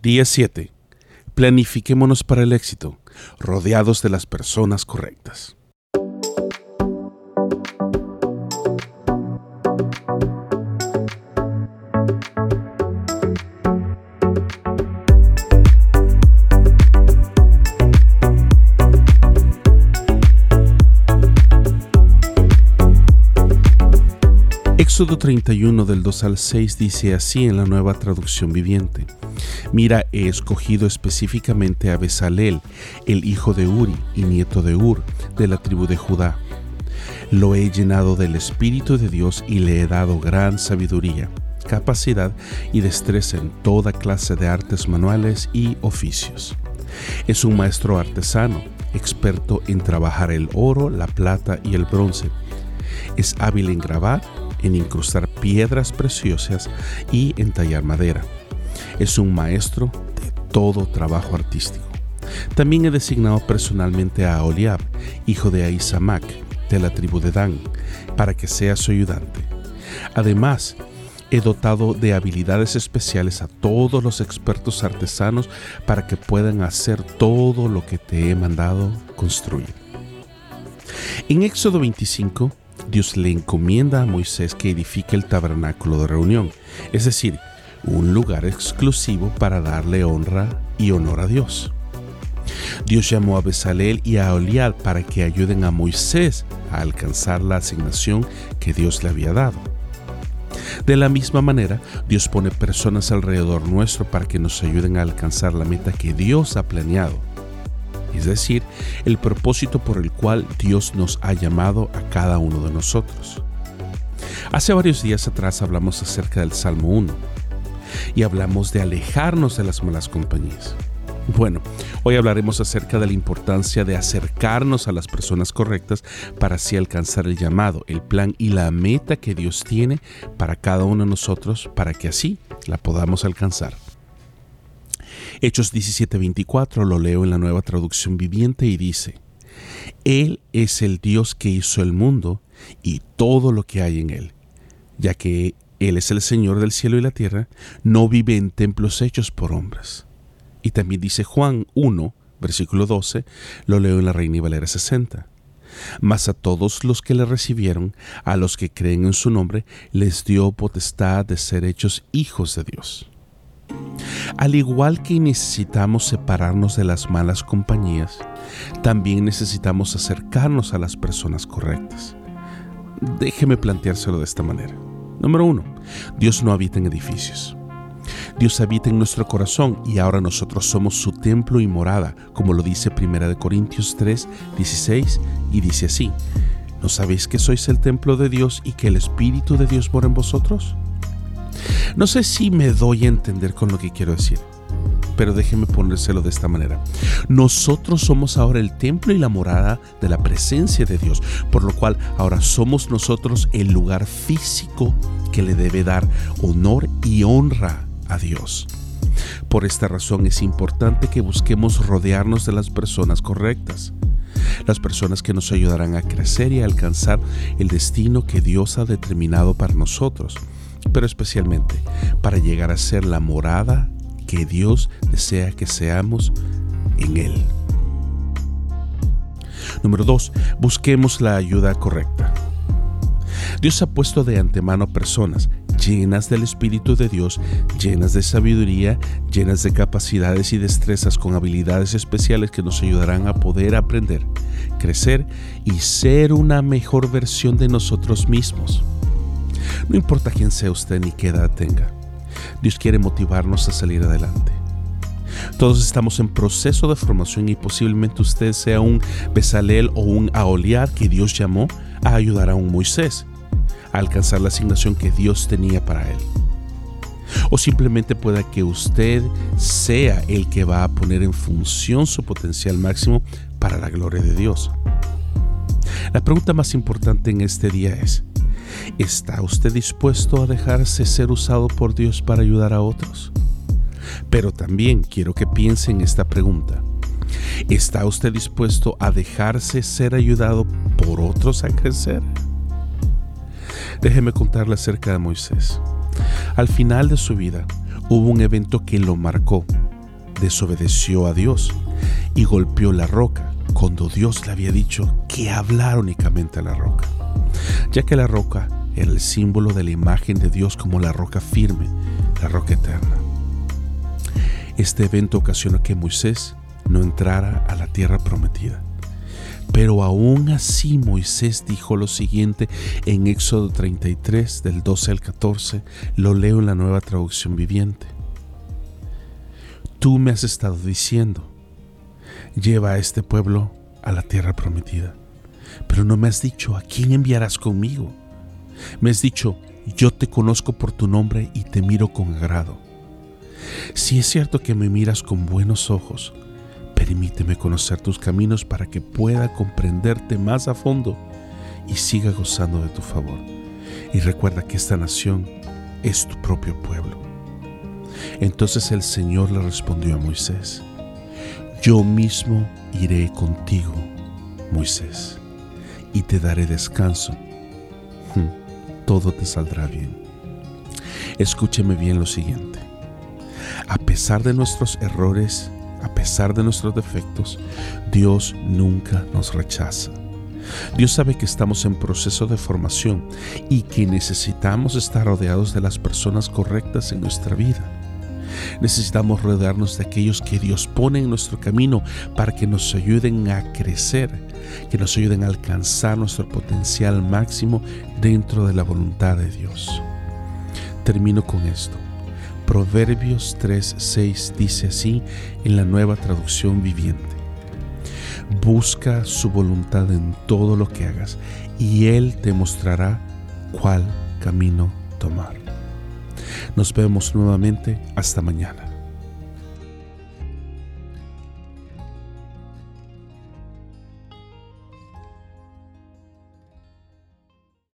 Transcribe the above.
Día 7. Planifiquémonos para el éxito, rodeados de las personas correctas. Éxodo 31 del 2 al 6 dice así en la nueva traducción viviente. Mira, he escogido específicamente a Besalel, el hijo de Uri y nieto de Ur, de la tribu de Judá. Lo he llenado del Espíritu de Dios y le he dado gran sabiduría, capacidad y destreza en toda clase de artes manuales y oficios. Es un maestro artesano, experto en trabajar el oro, la plata y el bronce. Es hábil en grabar en incrustar piedras preciosas y en tallar madera. Es un maestro de todo trabajo artístico. También he designado personalmente a Oliab, hijo de Aisamac, de la tribu de Dan, para que sea su ayudante. Además, he dotado de habilidades especiales a todos los expertos artesanos para que puedan hacer todo lo que te he mandado construir. En Éxodo 25, Dios le encomienda a Moisés que edifique el tabernáculo de reunión, es decir, un lugar exclusivo para darle honra y honor a Dios. Dios llamó a Besalel y a Oliad para que ayuden a Moisés a alcanzar la asignación que Dios le había dado. De la misma manera, Dios pone personas alrededor nuestro para que nos ayuden a alcanzar la meta que Dios ha planeado es decir, el propósito por el cual Dios nos ha llamado a cada uno de nosotros. Hace varios días atrás hablamos acerca del Salmo 1 y hablamos de alejarnos de las malas compañías. Bueno, hoy hablaremos acerca de la importancia de acercarnos a las personas correctas para así alcanzar el llamado, el plan y la meta que Dios tiene para cada uno de nosotros para que así la podamos alcanzar. Hechos 17:24 lo leo en la nueva traducción viviente y dice, Él es el Dios que hizo el mundo y todo lo que hay en él, ya que Él es el Señor del cielo y la tierra, no vive en templos hechos por hombres. Y también dice Juan 1, versículo 12, lo leo en la Reina y Valera 60. Mas a todos los que le recibieron, a los que creen en su nombre, les dio potestad de ser hechos hijos de Dios. Al igual que necesitamos separarnos de las malas compañías, también necesitamos acercarnos a las personas correctas. Déjeme planteárselo de esta manera. Número uno, Dios no habita en edificios. Dios habita en nuestro corazón y ahora nosotros somos su templo y morada, como lo dice 1 Corintios 3, 16 y dice así, ¿no sabéis que sois el templo de Dios y que el Espíritu de Dios mora en vosotros? No sé si me doy a entender con lo que quiero decir, pero déjeme ponérselo de esta manera. Nosotros somos ahora el templo y la morada de la presencia de Dios, por lo cual ahora somos nosotros el lugar físico que le debe dar honor y honra a Dios. Por esta razón es importante que busquemos rodearnos de las personas correctas, las personas que nos ayudarán a crecer y a alcanzar el destino que Dios ha determinado para nosotros pero especialmente para llegar a ser la morada que Dios desea que seamos en Él. Número 2. Busquemos la ayuda correcta. Dios ha puesto de antemano personas llenas del Espíritu de Dios, llenas de sabiduría, llenas de capacidades y destrezas con habilidades especiales que nos ayudarán a poder aprender, crecer y ser una mejor versión de nosotros mismos. No importa quién sea usted ni qué edad tenga, Dios quiere motivarnos a salir adelante. Todos estamos en proceso de formación y posiblemente usted sea un Besalel o un Aoliad que Dios llamó a ayudar a un Moisés a alcanzar la asignación que Dios tenía para él. O simplemente pueda que usted sea el que va a poner en función su potencial máximo para la gloria de Dios. La pregunta más importante en este día es, ¿Está usted dispuesto a dejarse ser usado por Dios para ayudar a otros? Pero también quiero que piense en esta pregunta. ¿Está usted dispuesto a dejarse ser ayudado por otros a crecer? Déjeme contarle acerca de Moisés. Al final de su vida hubo un evento que lo marcó desobedeció a Dios y golpeó la roca cuando Dios le había dicho que hablara únicamente a la roca, ya que la roca era el símbolo de la imagen de Dios como la roca firme, la roca eterna. Este evento ocasionó que Moisés no entrara a la tierra prometida. Pero aún así Moisés dijo lo siguiente en Éxodo 33 del 12 al 14, lo leo en la nueva traducción viviente. Tú me has estado diciendo, lleva a este pueblo a la tierra prometida, pero no me has dicho a quién enviarás conmigo. Me has dicho, yo te conozco por tu nombre y te miro con agrado. Si es cierto que me miras con buenos ojos, permíteme conocer tus caminos para que pueda comprenderte más a fondo y siga gozando de tu favor. Y recuerda que esta nación es tu propio pueblo. Entonces el Señor le respondió a Moisés, yo mismo iré contigo, Moisés, y te daré descanso. Hmm, todo te saldrá bien. Escúcheme bien lo siguiente. A pesar de nuestros errores, a pesar de nuestros defectos, Dios nunca nos rechaza. Dios sabe que estamos en proceso de formación y que necesitamos estar rodeados de las personas correctas en nuestra vida. Necesitamos rodearnos de aquellos que Dios pone en nuestro camino para que nos ayuden a crecer, que nos ayuden a alcanzar nuestro potencial máximo dentro de la voluntad de Dios. Termino con esto. Proverbios 3:6 dice así en la nueva traducción viviente. Busca su voluntad en todo lo que hagas y Él te mostrará cuál camino tomar. Nos vemos nuevamente hasta mañana.